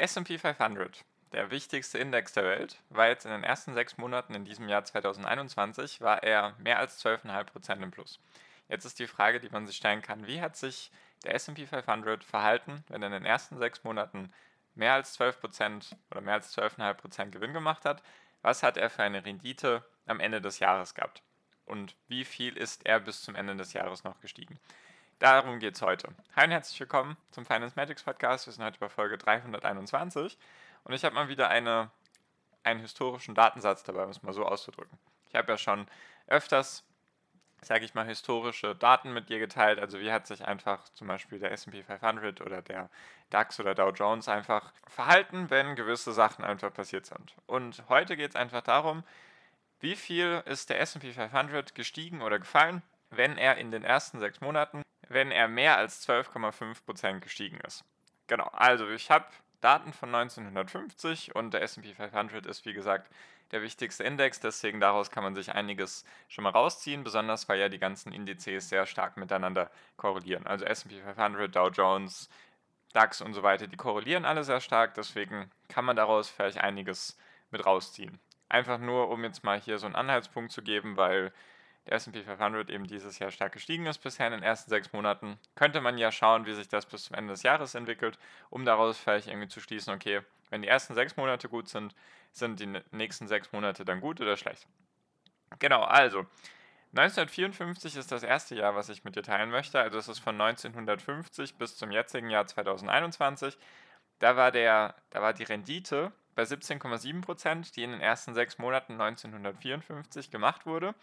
Der SP 500, der wichtigste Index der Welt, war jetzt in den ersten sechs Monaten in diesem Jahr 2021, war er mehr als 12,5% im Plus. Jetzt ist die Frage, die man sich stellen kann, wie hat sich der SP 500 verhalten, wenn er in den ersten sechs Monaten mehr als 12% oder mehr als 12,5% Gewinn gemacht hat? Was hat er für eine Rendite am Ende des Jahres gehabt? Und wie viel ist er bis zum Ende des Jahres noch gestiegen? Darum geht es heute. Hi und herzlich willkommen zum Finance Magics Podcast. Wir sind heute bei Folge 321 und ich habe mal wieder eine, einen historischen Datensatz dabei, um es mal so auszudrücken. Ich habe ja schon öfters, sage ich mal, historische Daten mit dir geteilt. Also wie hat sich einfach zum Beispiel der SP 500 oder der DAX oder Dow Jones einfach verhalten, wenn gewisse Sachen einfach passiert sind. Und heute geht es einfach darum, wie viel ist der SP 500 gestiegen oder gefallen, wenn er in den ersten sechs Monaten wenn er mehr als 12,5% gestiegen ist. Genau, also ich habe Daten von 1950 und der SP 500 ist wie gesagt der wichtigste Index, deswegen daraus kann man sich einiges schon mal rausziehen, besonders weil ja die ganzen Indizes sehr stark miteinander korrelieren. Also SP 500, Dow Jones, DAX und so weiter, die korrelieren alle sehr stark, deswegen kann man daraus vielleicht einiges mit rausziehen. Einfach nur, um jetzt mal hier so einen Anhaltspunkt zu geben, weil der SP 500 eben dieses Jahr stark gestiegen ist bisher in den ersten sechs Monaten, könnte man ja schauen, wie sich das bis zum Ende des Jahres entwickelt, um daraus vielleicht irgendwie zu schließen, okay, wenn die ersten sechs Monate gut sind, sind die nächsten sechs Monate dann gut oder schlecht. Genau, also 1954 ist das erste Jahr, was ich mit dir teilen möchte. Also es ist von 1950 bis zum jetzigen Jahr 2021. Da war, der, da war die Rendite bei 17,7% die in den ersten sechs Monaten 1954 gemacht wurde.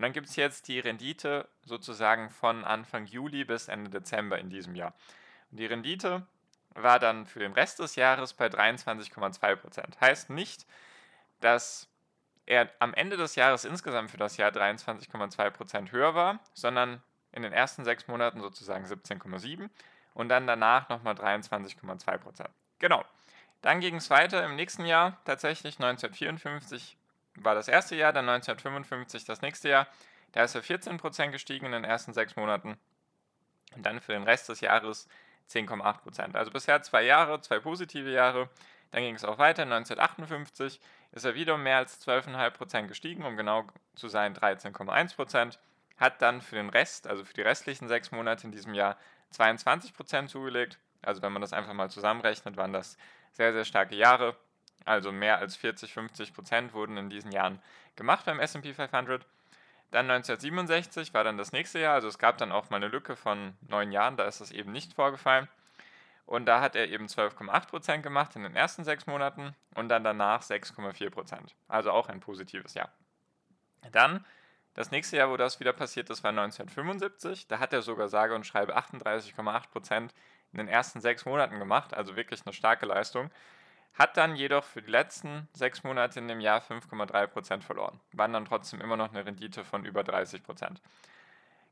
Und dann gibt es jetzt die Rendite sozusagen von Anfang Juli bis Ende Dezember in diesem Jahr. Und die Rendite war dann für den Rest des Jahres bei 23,2% Heißt nicht, dass er am Ende des Jahres insgesamt für das Jahr 23,2% höher war, sondern in den ersten sechs Monaten sozusagen 17,7 und dann danach nochmal 23,2% Genau. Dann ging es weiter im nächsten Jahr, tatsächlich 1954 war das erste Jahr, dann 1955 das nächste Jahr. Da ist er 14% gestiegen in den ersten sechs Monaten und dann für den Rest des Jahres 10,8%. Also bisher zwei Jahre, zwei positive Jahre. Dann ging es auch weiter. 1958 ist er wieder um mehr als 12,5% gestiegen, um genau zu sein 13,1%. Hat dann für den Rest, also für die restlichen sechs Monate in diesem Jahr, 22% zugelegt. Also wenn man das einfach mal zusammenrechnet, waren das sehr, sehr starke Jahre. Also mehr als 40, 50 Prozent wurden in diesen Jahren gemacht beim SP 500. Dann 1967 war dann das nächste Jahr, also es gab dann auch mal eine Lücke von neun Jahren, da ist das eben nicht vorgefallen. Und da hat er eben 12,8 Prozent gemacht in den ersten sechs Monaten und dann danach 6,4%. Prozent. Also auch ein positives Jahr. Dann das nächste Jahr, wo das wieder passiert ist, war 1975. Da hat er sogar sage und schreibe 38,8 Prozent in den ersten sechs Monaten gemacht, also wirklich eine starke Leistung hat dann jedoch für die letzten sechs Monate in dem Jahr 5,3% verloren, waren dann trotzdem immer noch eine Rendite von über 30%.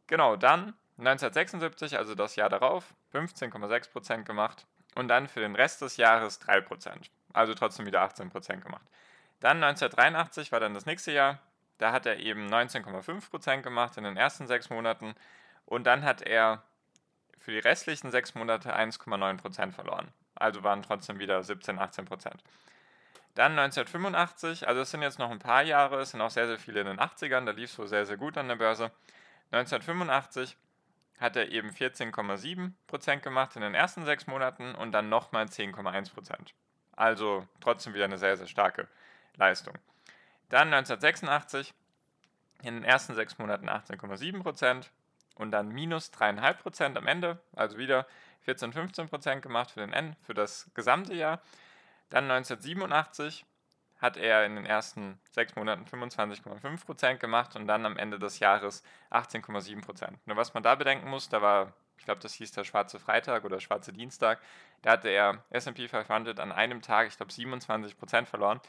Genau, dann 1976, also das Jahr darauf, 15,6% gemacht und dann für den Rest des Jahres 3%, also trotzdem wieder 18% gemacht. Dann 1983 war dann das nächste Jahr, da hat er eben 19,5% gemacht in den ersten sechs Monaten und dann hat er für die restlichen sechs Monate 1,9% verloren also waren trotzdem wieder 17, 18 Prozent. Dann 1985, also es sind jetzt noch ein paar Jahre, es sind auch sehr, sehr viele in den 80ern, da lief es wohl sehr, sehr gut an der Börse. 1985 hat er eben 14,7 Prozent gemacht in den ersten sechs Monaten und dann nochmal 10,1%. Prozent. Also trotzdem wieder eine sehr, sehr starke Leistung. Dann 1986 in den ersten sechs Monaten 18,7 Prozent und dann minus 3,5 Prozent am Ende, also wieder 14, 15 Prozent gemacht für den N für das gesamte Jahr. Dann 1987 hat er in den ersten sechs Monaten 25,5 Prozent gemacht und dann am Ende des Jahres 18,7 Prozent. Nur was man da bedenken muss, da war ich glaube, das hieß der schwarze Freitag oder schwarze Dienstag, da hatte der S&P 500 an einem Tag, ich glaube, 27% verloren.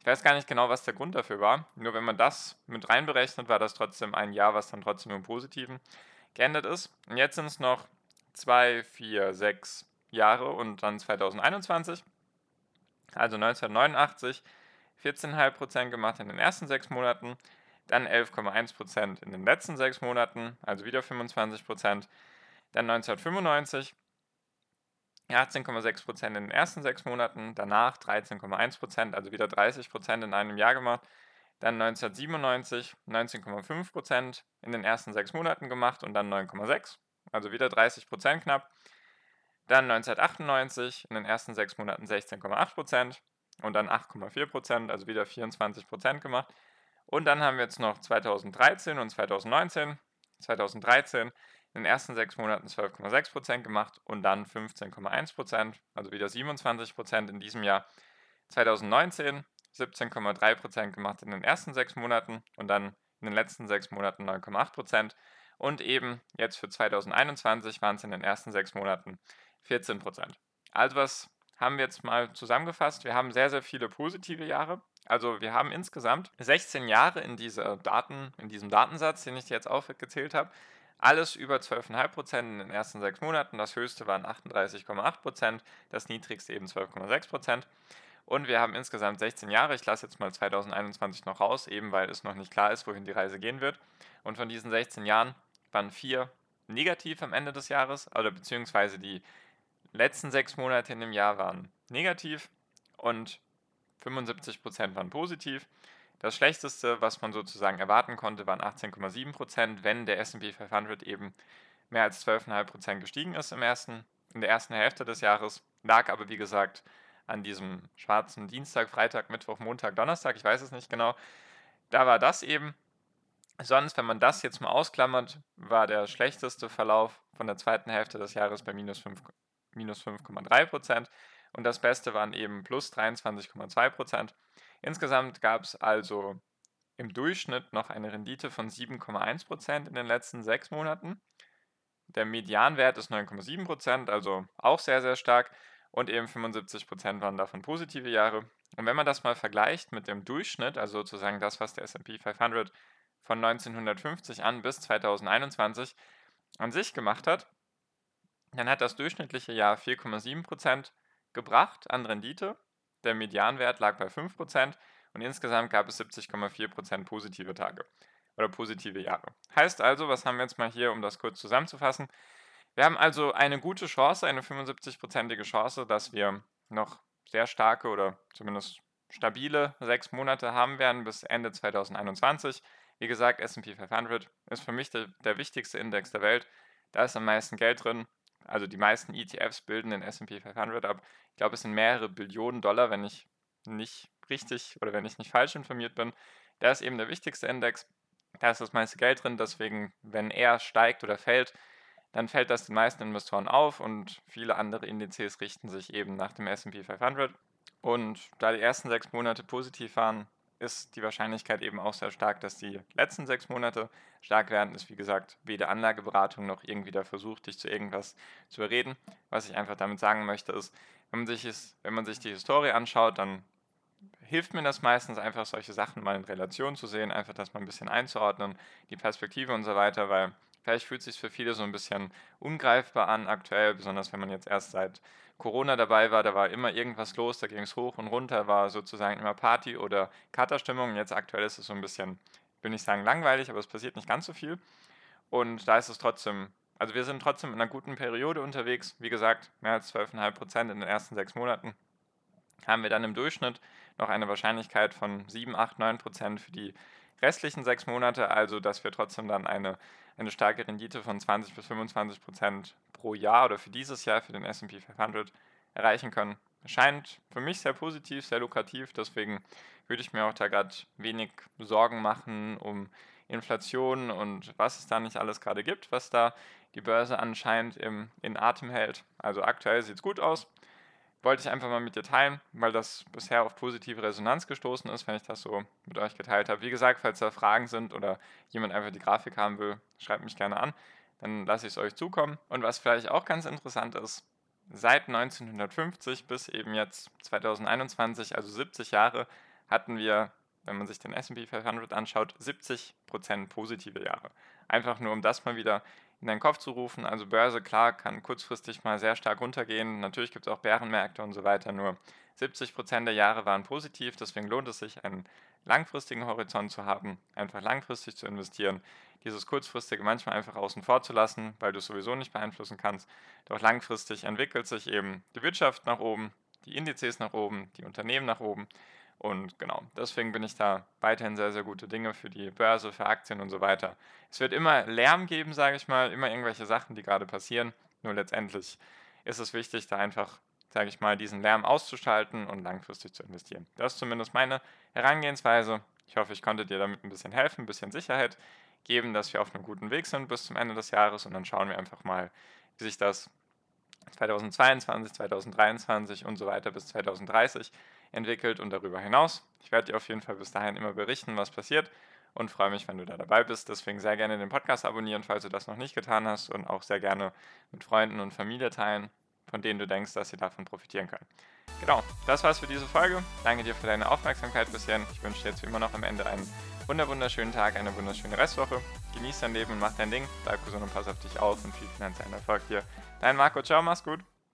Ich weiß gar nicht genau, was der Grund dafür war. Nur wenn man das mit reinberechnet, war das trotzdem ein Jahr, was dann trotzdem im Positiven geendet ist. Und jetzt sind es noch zwei, vier, sechs Jahre und dann 2021. Also 1989 14,5% gemacht in den ersten sechs Monaten, dann 11,1% in den letzten sechs Monaten, also wieder 25%. Dann 1995 18,6% in den ersten sechs Monaten, danach 13,1%, also wieder 30% in einem Jahr gemacht. Dann 1997 19,5% in den ersten sechs Monaten gemacht und dann 9,6%, also wieder 30% knapp. Dann 1998 in den ersten sechs Monaten 16,8% und dann 8,4%, also wieder 24% gemacht. Und dann haben wir jetzt noch 2013 und 2019. 2013 in den ersten sechs Monaten 12,6% gemacht und dann 15,1%, also wieder 27% in diesem Jahr. 2019 17,3% gemacht in den ersten sechs Monaten und dann in den letzten sechs Monaten 9,8%. Und eben jetzt für 2021 waren es in den ersten sechs Monaten 14%. Also was haben wir jetzt mal zusammengefasst? Wir haben sehr, sehr viele positive Jahre. Also wir haben insgesamt 16 Jahre in, dieser Daten, in diesem Datensatz, den ich jetzt aufgezählt habe. Alles über 12,5% in den ersten sechs Monaten. Das höchste waren 38,8%, das niedrigste eben 12,6%. Und wir haben insgesamt 16 Jahre. Ich lasse jetzt mal 2021 noch raus, eben weil es noch nicht klar ist, wohin die Reise gehen wird. Und von diesen 16 Jahren waren vier negativ am Ende des Jahres, oder beziehungsweise die letzten sechs Monate in dem Jahr waren negativ und 75% waren positiv. Das schlechteste, was man sozusagen erwarten konnte, waren 18,7% wenn der SP 500 eben mehr als 12,5% gestiegen ist im ersten, in der ersten Hälfte des Jahres. Lag aber, wie gesagt, an diesem schwarzen Dienstag, Freitag, Mittwoch, Montag, Donnerstag, ich weiß es nicht genau. Da war das eben. Sonst, wenn man das jetzt mal ausklammert, war der schlechteste Verlauf von der zweiten Hälfte des Jahres bei minus 5,3 minus und das Beste waren eben plus 23,2% Insgesamt gab es also im Durchschnitt noch eine Rendite von 7,1% in den letzten sechs Monaten. Der Medianwert ist 9,7%, also auch sehr, sehr stark. Und eben 75% waren davon positive Jahre. Und wenn man das mal vergleicht mit dem Durchschnitt, also sozusagen das, was der SP 500 von 1950 an bis 2021 an sich gemacht hat, dann hat das durchschnittliche Jahr 4,7% gebracht an Rendite. Der Medianwert lag bei 5% und insgesamt gab es 70,4% positive Tage oder positive Jahre. Heißt also, was haben wir jetzt mal hier, um das kurz zusammenzufassen? Wir haben also eine gute Chance, eine 75-prozentige Chance, dass wir noch sehr starke oder zumindest stabile sechs Monate haben werden bis Ende 2021. Wie gesagt, SP 500 ist für mich der, der wichtigste Index der Welt. Da ist am meisten Geld drin. Also die meisten ETFs bilden den SP 500 ab. Ich glaube, es sind mehrere Billionen Dollar, wenn ich nicht richtig oder wenn ich nicht falsch informiert bin. Da ist eben der wichtigste Index. Da ist das meiste Geld drin. Deswegen, wenn er steigt oder fällt, dann fällt das den meisten Investoren auf und viele andere Indizes richten sich eben nach dem SP 500. Und da die ersten sechs Monate positiv waren, ist die Wahrscheinlichkeit eben auch sehr stark, dass die letzten sechs Monate stark werden. Ist wie gesagt weder Anlageberatung noch irgendwie der Versuch, dich zu irgendwas zu überreden. Was ich einfach damit sagen möchte, ist, wenn man sich, ist, wenn man sich die Historie anschaut, dann hilft mir das meistens einfach, solche Sachen mal in Relation zu sehen, einfach das mal ein bisschen einzuordnen, die Perspektive und so weiter, weil vielleicht fühlt es sich für viele so ein bisschen ungreifbar an aktuell, besonders wenn man jetzt erst seit Corona dabei war, da war immer irgendwas los, da ging es hoch und runter, war sozusagen immer Party oder Katerstimmung. Jetzt aktuell ist es so ein bisschen, will nicht sagen langweilig, aber es passiert nicht ganz so viel. Und da ist es trotzdem, also wir sind trotzdem in einer guten Periode unterwegs. Wie gesagt, mehr als 12,5 Prozent in den ersten sechs Monaten haben wir dann im Durchschnitt noch eine Wahrscheinlichkeit von 7, 8, 9 Prozent für die restlichen sechs Monate, also dass wir trotzdem dann eine, eine starke Rendite von 20 bis 25 Prozent pro Jahr oder für dieses Jahr für den SP 500 erreichen können. Scheint für mich sehr positiv, sehr lukrativ, deswegen würde ich mir auch da gerade wenig Sorgen machen um Inflation und was es da nicht alles gerade gibt, was da die Börse anscheinend im, in Atem hält. Also aktuell sieht es gut aus wollte ich einfach mal mit dir teilen, weil das bisher auf positive Resonanz gestoßen ist, wenn ich das so mit euch geteilt habe. Wie gesagt, falls da Fragen sind oder jemand einfach die Grafik haben will, schreibt mich gerne an. dann lasse ich es euch zukommen. Und was vielleicht auch ganz interessant ist, seit 1950 bis eben jetzt 2021, also 70 Jahre, hatten wir, wenn man sich den SP 500 anschaut, 70% positive Jahre. Einfach nur, um das mal wieder in deinen Kopf zu rufen. Also Börse, klar, kann kurzfristig mal sehr stark runtergehen. Natürlich gibt es auch Bärenmärkte und so weiter. Nur 70% der Jahre waren positiv. Deswegen lohnt es sich, einen langfristigen Horizont zu haben, einfach langfristig zu investieren. Dieses kurzfristige manchmal einfach außen vor zu lassen, weil du es sowieso nicht beeinflussen kannst. Doch langfristig entwickelt sich eben die Wirtschaft nach oben, die Indizes nach oben, die Unternehmen nach oben. Und genau, deswegen bin ich da weiterhin sehr, sehr gute Dinge für die Börse, für Aktien und so weiter. Es wird immer Lärm geben, sage ich mal, immer irgendwelche Sachen, die gerade passieren. Nur letztendlich ist es wichtig, da einfach, sage ich mal, diesen Lärm auszuschalten und langfristig zu investieren. Das ist zumindest meine Herangehensweise. Ich hoffe, ich konnte dir damit ein bisschen helfen, ein bisschen Sicherheit geben, dass wir auf einem guten Weg sind bis zum Ende des Jahres und dann schauen wir einfach mal, wie sich das 2022, 2023 und so weiter bis 2030 entwickelt und darüber hinaus. Ich werde dir auf jeden Fall bis dahin immer berichten, was passiert und freue mich, wenn du da dabei bist. Deswegen sehr gerne den Podcast abonnieren, falls du das noch nicht getan hast und auch sehr gerne mit Freunden und Familie teilen, von denen du denkst, dass sie davon profitieren können. Genau, das war's für diese Folge. Danke dir für deine Aufmerksamkeit bisher. Ich wünsche dir jetzt wie immer noch am Ende einen wunderschönen Tag, eine wunderschöne Restwoche. Genieß dein Leben und mach dein Ding. Bleib gesund und pass auf dich auf und viel finanziellen Erfolg dir. Dein Marco, ciao, mach's gut.